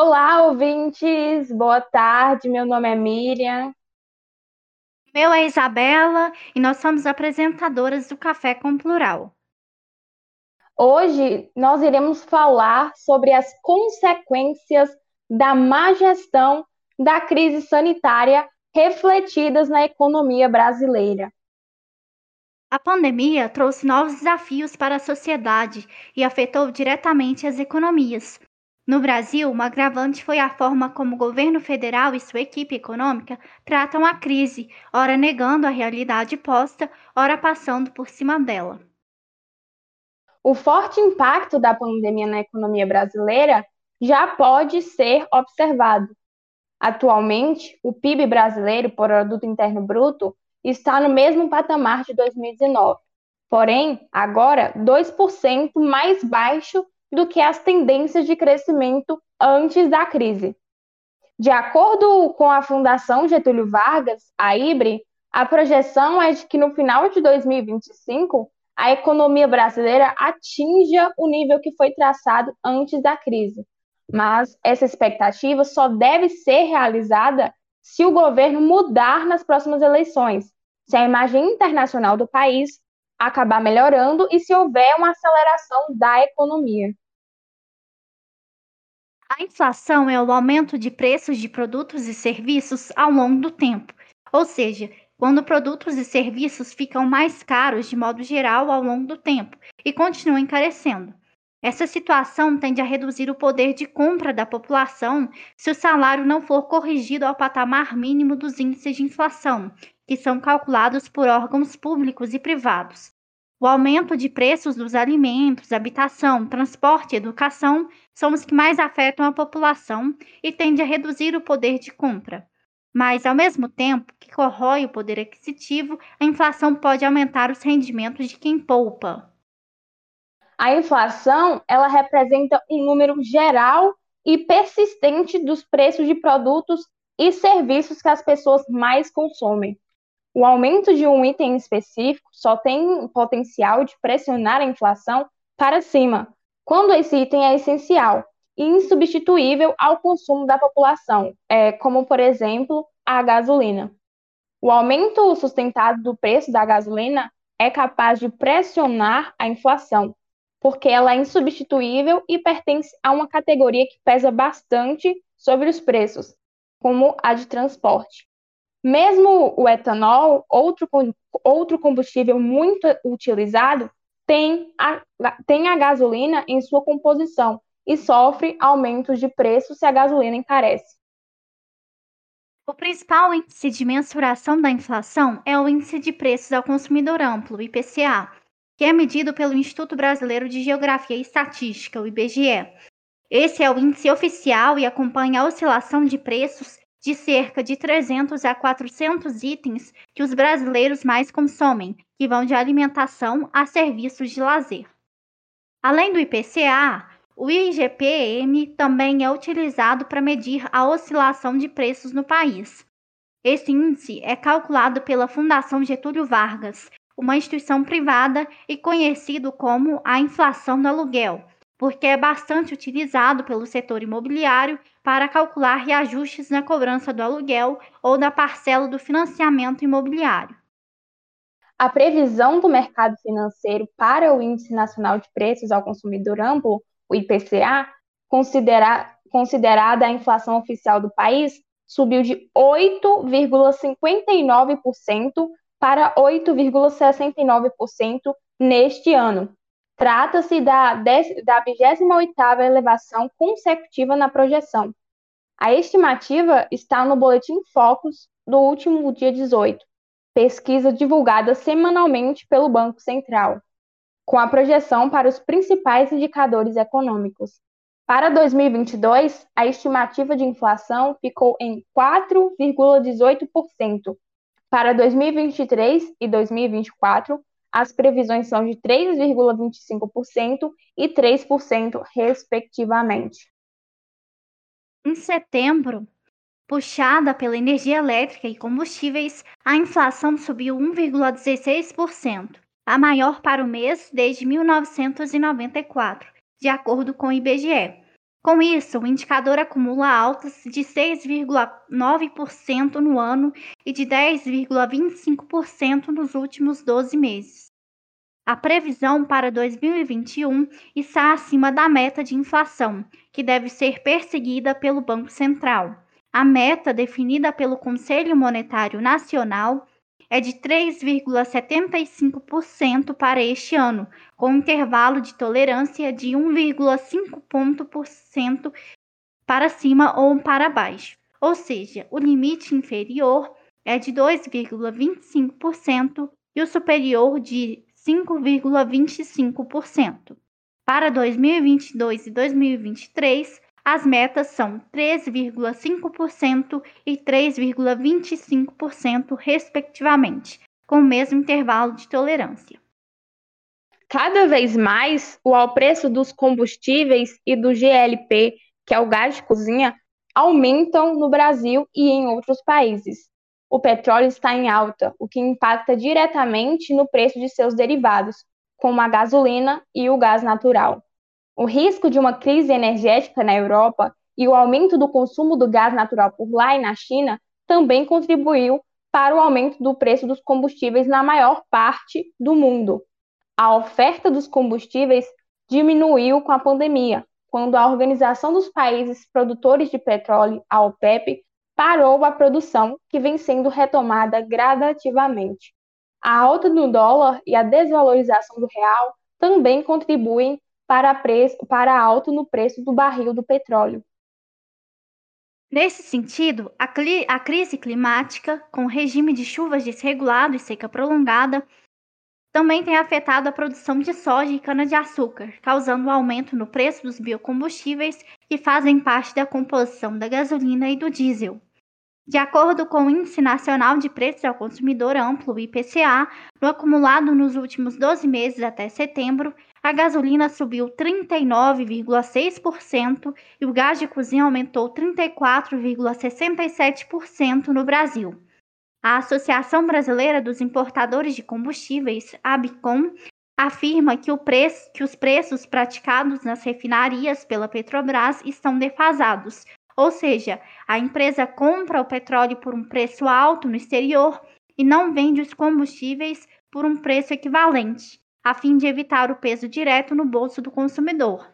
Olá, ouvintes! Boa tarde, meu nome é Miriam. Meu é Isabela e nós somos apresentadoras do Café com Plural. Hoje nós iremos falar sobre as consequências da má gestão da crise sanitária refletidas na economia brasileira. A pandemia trouxe novos desafios para a sociedade e afetou diretamente as economias. No Brasil, um agravante foi a forma como o governo federal e sua equipe econômica tratam a crise, ora negando a realidade posta, ora passando por cima dela. O forte impacto da pandemia na economia brasileira já pode ser observado. Atualmente, o PIB brasileiro, Produto Interno Bruto, está no mesmo patamar de 2019, porém, agora 2% mais baixo do que as tendências de crescimento antes da crise. De acordo com a Fundação Getúlio Vargas, a IBRE, a projeção é de que no final de 2025 a economia brasileira atinja o nível que foi traçado antes da crise. Mas essa expectativa só deve ser realizada se o governo mudar nas próximas eleições, se a imagem internacional do país acabar melhorando e se houver uma aceleração da economia. A inflação é o aumento de preços de produtos e serviços ao longo do tempo, ou seja, quando produtos e serviços ficam mais caros de modo geral ao longo do tempo e continuam encarecendo. Essa situação tende a reduzir o poder de compra da população se o salário não for corrigido ao patamar mínimo dos índices de inflação, que são calculados por órgãos públicos e privados. O aumento de preços dos alimentos, habitação, transporte e educação são os que mais afetam a população e tende a reduzir o poder de compra. Mas, ao mesmo tempo que corrói o poder aquisitivo, a inflação pode aumentar os rendimentos de quem poupa. A inflação, ela representa um número geral e persistente dos preços de produtos e serviços que as pessoas mais consomem. O aumento de um item específico só tem potencial de pressionar a inflação para cima, quando esse item é essencial e insubstituível ao consumo da população, é, como, por exemplo, a gasolina. O aumento sustentado do preço da gasolina é capaz de pressionar a inflação, porque ela é insubstituível e pertence a uma categoria que pesa bastante sobre os preços, como a de transporte. Mesmo o etanol, outro, outro combustível muito utilizado, tem a, tem a gasolina em sua composição e sofre aumentos de preço se a gasolina encarece. O principal índice de mensuração da inflação é o Índice de Preços ao Consumidor Amplo, IPCA, que é medido pelo Instituto Brasileiro de Geografia e Estatística, o IBGE. Esse é o índice oficial e acompanha a oscilação de preços de cerca de 300 a 400 itens que os brasileiros mais consomem, que vão de alimentação a serviços de lazer. Além do IPCA, o IGPM também é utilizado para medir a oscilação de preços no país. Esse índice é calculado pela Fundação Getúlio Vargas uma instituição privada e conhecido como a inflação do aluguel, porque é bastante utilizado pelo setor imobiliário para calcular reajustes na cobrança do aluguel ou da parcela do financiamento imobiliário. A previsão do mercado financeiro para o Índice Nacional de Preços ao Consumidor Amplo, o IPCA, considera considerada a inflação oficial do país, subiu de 8,59% para 8,69% neste ano. Trata-se da, da 28ª elevação consecutiva na projeção. A estimativa está no Boletim Focus do último dia 18, pesquisa divulgada semanalmente pelo Banco Central, com a projeção para os principais indicadores econômicos. Para 2022, a estimativa de inflação ficou em 4,18%, para 2023 e 2024, as previsões são de 3,25% e 3%, respectivamente. Em setembro, puxada pela energia elétrica e combustíveis, a inflação subiu 1,16%, a maior para o mês desde 1994, de acordo com o IBGE. Com isso, o indicador acumula altas de 6,9% no ano e de 10,25% nos últimos 12 meses. A previsão para 2021 está acima da meta de inflação, que deve ser perseguida pelo Banco Central. A meta definida pelo Conselho Monetário Nacional é de 3,75% para este ano, com intervalo de tolerância de 1,5 ponto por cento para cima ou para baixo. Ou seja, o limite inferior é de 2,25% e o superior de 5,25%. Para 2022 e 2023, as metas são 3,5% e 3,25%, respectivamente, com o mesmo intervalo de tolerância. Cada vez mais, o preço dos combustíveis e do GLP, que é o gás de cozinha, aumentam no Brasil e em outros países. O petróleo está em alta, o que impacta diretamente no preço de seus derivados, como a gasolina e o gás natural. O risco de uma crise energética na Europa e o aumento do consumo do gás natural por lá e na China também contribuiu para o aumento do preço dos combustíveis na maior parte do mundo. A oferta dos combustíveis diminuiu com a pandemia, quando a Organização dos Países Produtores de Petróleo, a OPEP, parou a produção, que vem sendo retomada gradativamente. A alta do dólar e a desvalorização do real também contribuem para, preço, para alto no preço do barril do petróleo. Nesse sentido, a, a crise climática, com regime de chuvas desregulado e seca prolongada, também tem afetado a produção de soja e cana-de-açúcar, causando um aumento no preço dos biocombustíveis que fazem parte da composição da gasolina e do diesel. De acordo com o Índice Nacional de Preços ao Consumidor Amplo, IPCA, no acumulado nos últimos 12 meses até setembro, a gasolina subiu 39,6% e o gás de cozinha aumentou 34,67% no Brasil. A Associação Brasileira dos Importadores de Combustíveis, ABICOM, afirma que, preço, que os preços praticados nas refinarias pela Petrobras estão defasados, ou seja, a empresa compra o petróleo por um preço alto no exterior e não vende os combustíveis por um preço equivalente, a fim de evitar o peso direto no bolso do consumidor.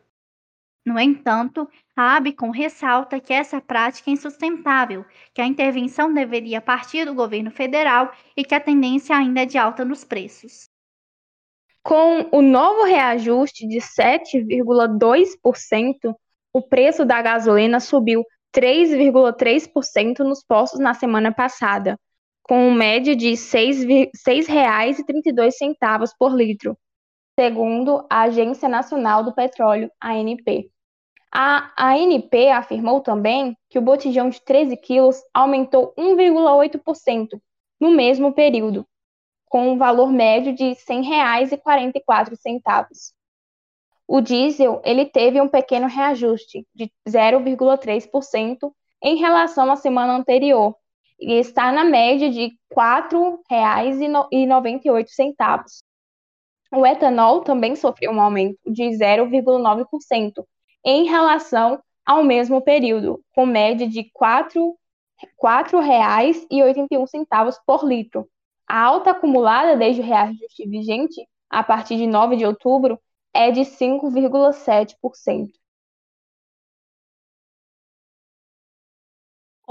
No entanto, a Abicom ressalta que essa prática é insustentável, que a intervenção deveria partir do governo federal e que a tendência ainda é de alta nos preços. Com o novo reajuste de 7,2%, o preço da gasolina subiu 3,3% nos postos na semana passada, com média de R$ 6,32 por litro, segundo a Agência Nacional do Petróleo, ANP. A ANP afirmou também que o botijão de 13 quilos aumentou 1,8% no mesmo período, com um valor médio de R$ 100,44 o diesel ele teve um pequeno reajuste de 0,3% em relação à semana anterior e está na média de R$ 4,98. O etanol também sofreu um aumento de 0,9% em relação ao mesmo período, com média de R$ 4,81 por litro. A alta acumulada desde o reajuste vigente, a partir de 9 de outubro, é de 5,7%.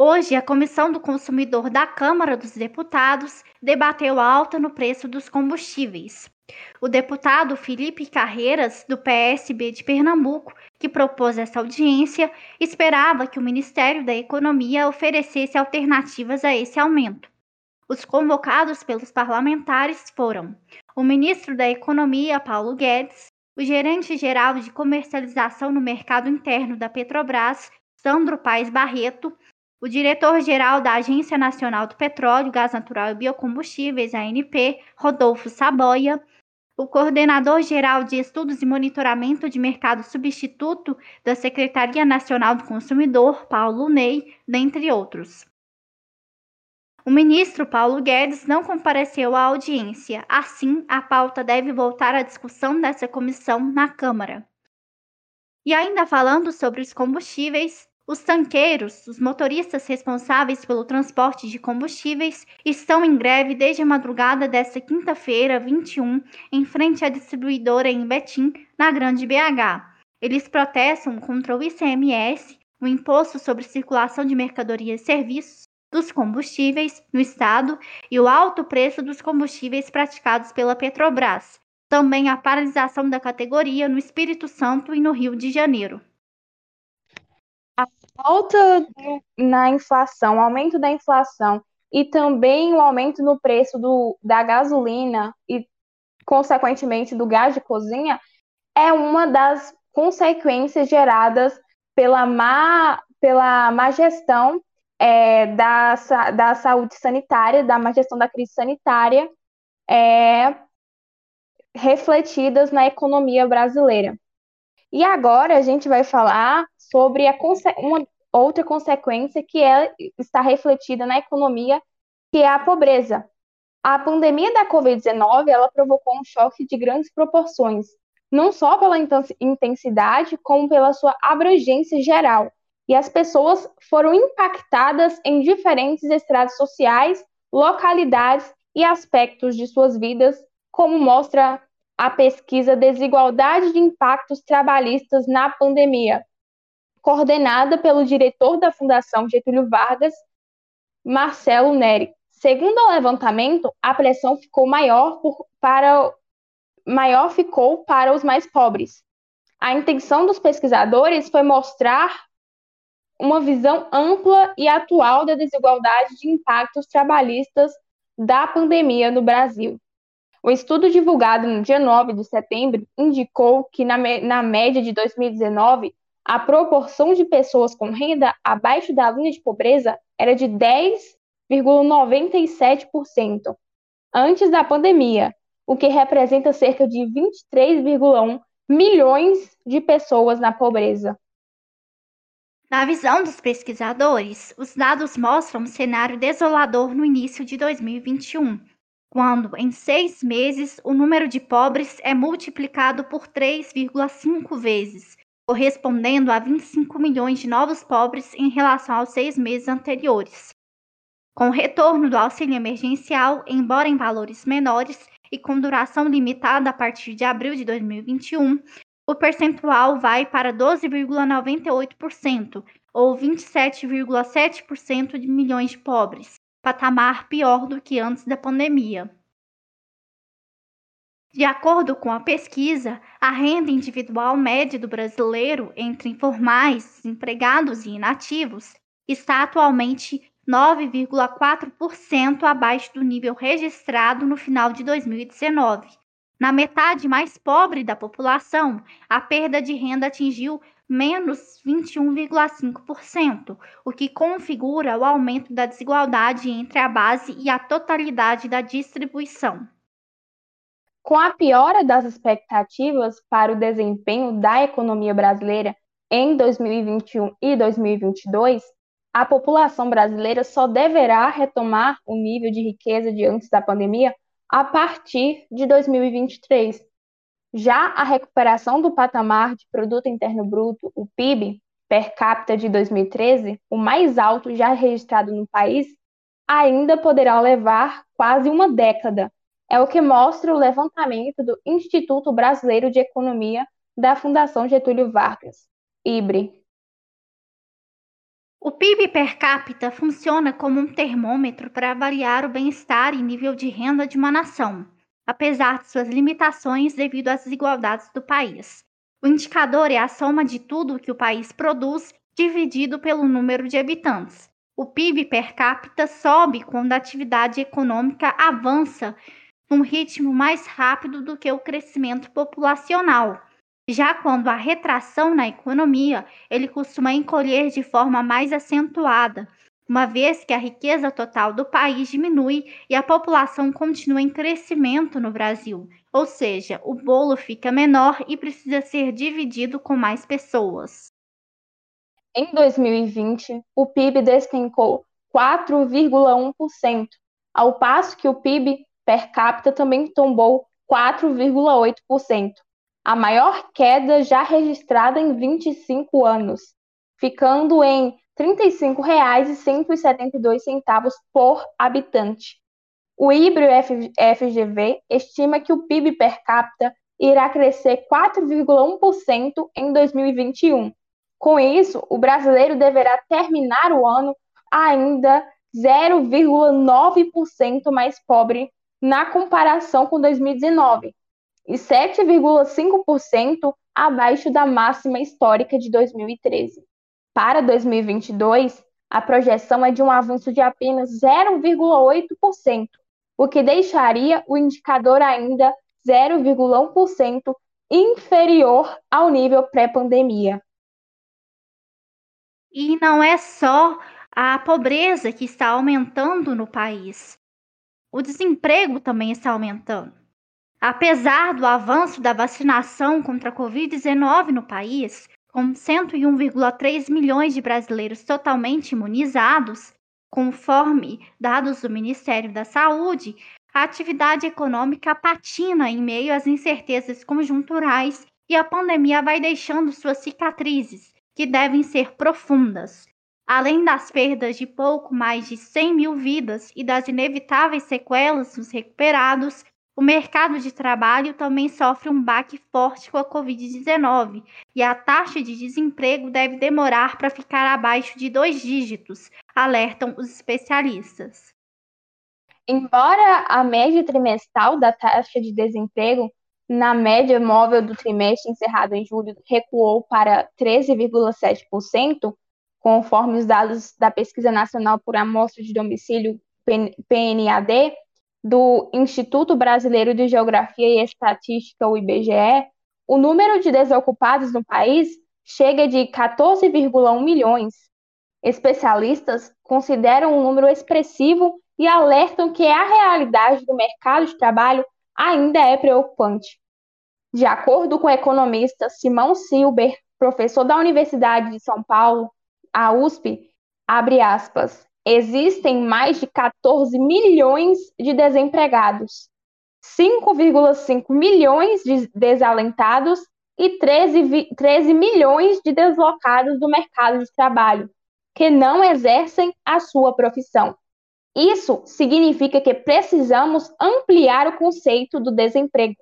Hoje, a Comissão do Consumidor da Câmara dos Deputados debateu alta no preço dos combustíveis. O deputado Felipe Carreiras, do PSB de Pernambuco, que propôs essa audiência, esperava que o Ministério da Economia oferecesse alternativas a esse aumento. Os convocados pelos parlamentares foram o ministro da Economia, Paulo Guedes, o gerente-geral de comercialização no mercado interno da Petrobras, Sandro Paes Barreto, o diretor-geral da Agência Nacional do Petróleo, Gás Natural e Biocombustíveis, ANP, Rodolfo Saboia, o coordenador-geral de Estudos e Monitoramento de Mercado Substituto da Secretaria Nacional do Consumidor, Paulo Ney, dentre outros. O ministro Paulo Guedes não compareceu à audiência, assim, a pauta deve voltar à discussão dessa comissão na Câmara. E ainda falando sobre os combustíveis, os tanqueiros, os motoristas responsáveis pelo transporte de combustíveis, estão em greve desde a madrugada desta quinta-feira, 21, em frente à distribuidora em Betim, na Grande BH. Eles protestam contra o ICMS, o Imposto sobre Circulação de Mercadorias e Serviços, dos combustíveis no estado e o alto preço dos combustíveis praticados pela Petrobras, também a paralisação da categoria no Espírito Santo e no Rio de Janeiro. Alta na inflação, aumento da inflação e também o aumento no preço do, da gasolina e, consequentemente, do gás de cozinha é uma das consequências geradas pela má, pela má gestão é, da, da saúde sanitária, da má gestão da crise sanitária, é, refletidas na economia brasileira. E agora a gente vai falar sobre uma outra consequência que é, está refletida na economia, que é a pobreza. A pandemia da Covid-19 ela provocou um choque de grandes proporções, não só pela intensidade, como pela sua abrangência geral. E as pessoas foram impactadas em diferentes estratos sociais, localidades e aspectos de suas vidas, como mostra a pesquisa Desigualdade de Impactos Trabalhistas na Pandemia, coordenada pelo diretor da Fundação Getúlio Vargas, Marcelo Neri. Segundo o levantamento, a pressão ficou maior, por, para, maior ficou para os mais pobres. A intenção dos pesquisadores foi mostrar uma visão ampla e atual da desigualdade de impactos trabalhistas da pandemia no Brasil. O estudo divulgado no dia 9 de setembro indicou que, na, na média de 2019, a proporção de pessoas com renda abaixo da linha de pobreza era de 10,97% antes da pandemia, o que representa cerca de 23,1 milhões de pessoas na pobreza. Na visão dos pesquisadores, os dados mostram um cenário desolador no início de 2021 quando, em seis meses, o número de pobres é multiplicado por 3,5 vezes, correspondendo a 25 milhões de novos pobres em relação aos seis meses anteriores. Com o retorno do auxílio emergencial, embora em valores menores e com duração limitada a partir de abril de 2021, o percentual vai para 12,98%, ou 27,7% de milhões de pobres, patamar pior do que antes da pandemia. De acordo com a pesquisa, a renda individual média do brasileiro entre informais, empregados e inativos está atualmente 9,4% abaixo do nível registrado no final de 2019. Na metade mais pobre da população, a perda de renda atingiu menos 21,5%, o que configura o aumento da desigualdade entre a base e a totalidade da distribuição. Com a piora das expectativas para o desempenho da economia brasileira em 2021 e 2022, a população brasileira só deverá retomar o nível de riqueza de antes da pandemia a partir de 2023, já a recuperação do patamar de produto interno bruto, o PIB, per capita de 2013, o mais alto já registrado no país, ainda poderá levar quase uma década. É o que mostra o levantamento do Instituto Brasileiro de Economia da Fundação Getúlio Vargas, IBRE. O PIB per capita funciona como um termômetro para avaliar o bem-estar e nível de renda de uma nação apesar de suas limitações devido às desigualdades do país. O indicador é a soma de tudo o que o país produz dividido pelo número de habitantes. O PIB per capita sobe quando a atividade econômica avança num ritmo mais rápido do que o crescimento populacional. Já quando há retração na economia, ele costuma encolher de forma mais acentuada, uma vez que a riqueza total do país diminui e a população continua em crescimento no Brasil, ou seja, o bolo fica menor e precisa ser dividido com mais pessoas. Em 2020, o PIB despencou 4,1%, ao passo que o PIB per capita também tombou 4,8%. a maior queda já registrada em 25 anos, ficando em R$ 35,172 por habitante. O híbrido FGV estima que o PIB per capita irá crescer 4,1% em 2021. Com isso, o brasileiro deverá terminar o ano ainda 0,9% mais pobre na comparação com 2019 e 7,5% abaixo da máxima histórica de 2013. Para 2022, a projeção é de um avanço de apenas 0,8%, o que deixaria o indicador ainda 0,1% inferior ao nível pré-pandemia. E não é só a pobreza que está aumentando no país. O desemprego também está aumentando. Apesar do avanço da vacinação contra a Covid-19 no país, com 101,3 milhões de brasileiros totalmente imunizados, conforme dados do Ministério da Saúde, a atividade econômica patina em meio às incertezas conjunturais e a pandemia vai deixando suas cicatrizes, que devem ser profundas. Além das perdas de pouco mais de 100 mil vidas e das inevitáveis sequelas dos recuperados, o mercado de trabalho também sofre um baque forte com a Covid-19 e a taxa de desemprego deve demorar para ficar abaixo de dois dígitos, alertam os especialistas. Embora a média trimestral da taxa de desemprego na média móvel do trimestre encerrado em julho recuou para 13,7%, conforme os dados da Pesquisa Nacional por Amostra de Domicílio PNAD, do Instituto Brasileiro de Geografia e Estatística, o IBGE, o número de desocupados no país chega de 14,1 milhões. Especialistas consideram um número expressivo e alertam que a realidade do mercado de trabalho ainda é preocupante. De acordo com o economista Simão Silber, professor da Universidade de São Paulo, a USP, abre aspas, existem mais de 14 milhões de desempregados, 5,5 milhões de desalentados e 13, 13 milhões de deslocados do mercado de trabalho, que não exercem a sua profissão. Isso significa que precisamos ampliar o conceito do desemprego.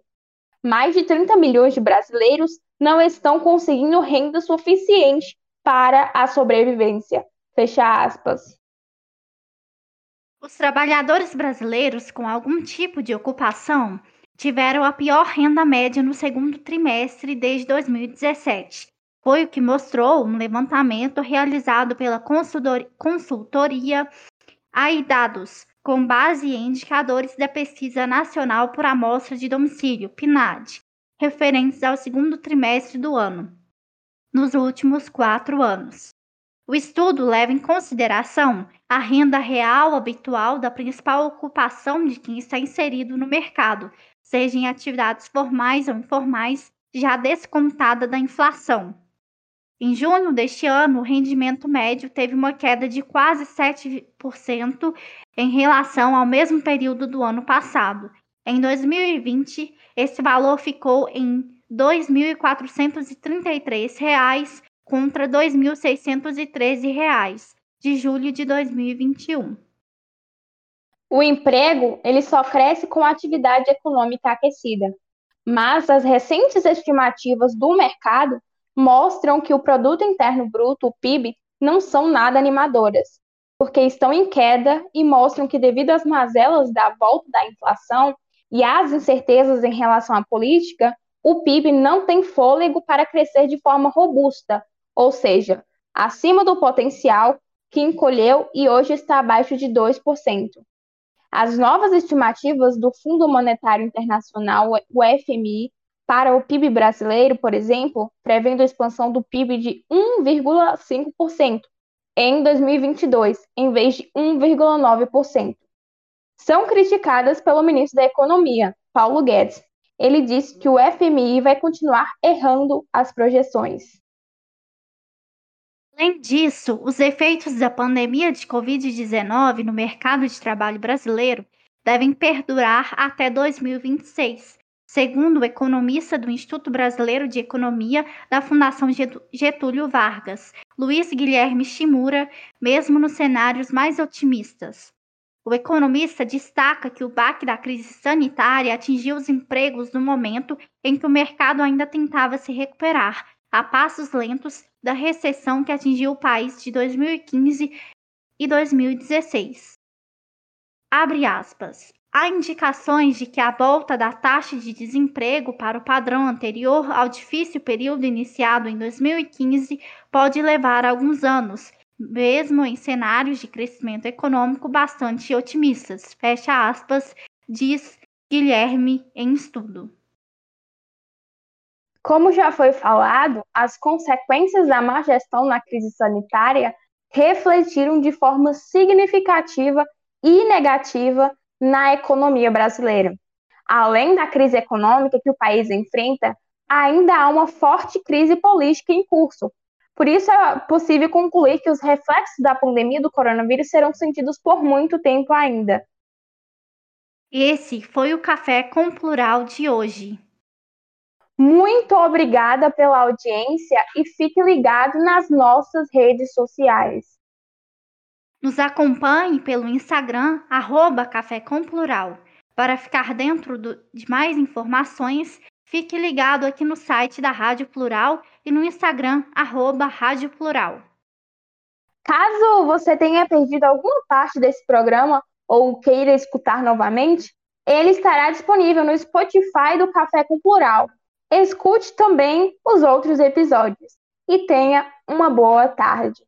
Mais de 30 milhões de brasileiros não estão conseguindo renda suficiente para a sobrevivência. Fecha aspas. Os trabalhadores brasileiros com algum tipo de ocupação tiveram a pior renda média no segundo trimestre desde 2017. Foi o que mostrou um levantamento realizado pela consultoria AIDADOS, com base em indicadores da Pesquisa Nacional por Amostra de Domicílio, PNAD, referentes ao segundo trimestre do ano, nos últimos quatro anos. O estudo leva em consideração a renda real habitual da principal ocupação de quem está inserido no mercado, seja em atividades formais ou informais, já descontada da inflação. Em junho deste ano, o rendimento médio teve uma queda de quase 7% em relação ao mesmo período do ano passado. Em 2020, esse valor ficou em R$ 2.433 contra R$ 2.613 de julho de 2021. O emprego ele só cresce com a atividade econômica aquecida, mas as recentes estimativas do mercado mostram que o produto interno bruto, o PIB, não são nada animadoras, porque estão em queda e mostram que devido às mazelas da volta da inflação e às incertezas em relação à política, o PIB não tem fôlego para crescer de forma robusta, ou seja, acima do potencial que encolheu e hoje está abaixo de 2%. As novas estimativas do Fundo Monetário Internacional, o FMI, para o PIB brasileiro, por exemplo, prevendo a expansão do PIB de 1,5% em 2022, em vez de 1,9%. São criticadas pelo ministro da Economia, Paulo Guedes. Ele disse que o FMI vai continuar errando as projeções. Além disso, os efeitos da pandemia de Covid-19 no mercado de trabalho brasileiro devem perdurar até 2026, segundo o economista do Instituto Brasileiro de Economia da Fundação Getúlio Vargas, Luiz Guilherme Shimura, mesmo nos cenários mais otimistas. O economista destaca que o baque da crise sanitária atingiu os empregos no momento em que o mercado ainda tentava se recuperar, a passos lentos, da recessão que atingiu o país de 2015 e 2016. Abre aspas. Há indicações de que a volta da taxa de desemprego para o padrão anterior ao difícil período iniciado em 2015 pode levar alguns anos, mesmo em cenários de crescimento econômico bastante otimistas. Fecha aspas, diz Guilherme em estudo. Como já foi falado, as consequências da má gestão na crise sanitária refletiram de forma significativa e negativa na economia brasileira. Além da crise econômica que o país enfrenta, ainda há uma forte crise política em curso. Por isso é possível concluir que os reflexos da pandemia do coronavírus serão sentidos por muito tempo ainda. Esse foi o Café com Plural de hoje. Muito obrigada pela audiência e fique ligado nas nossas redes sociais. Nos acompanhe pelo Instagram, arroba Café com Plural. Para ficar dentro do, de mais informações, fique ligado aqui no site da Rádio Plural e no Instagram, arroba Rádio Plural. Caso você tenha perdido alguma parte desse programa ou queira escutar novamente, ele estará disponível no Spotify do Café com Plural. Escute também os outros episódios e tenha uma boa tarde.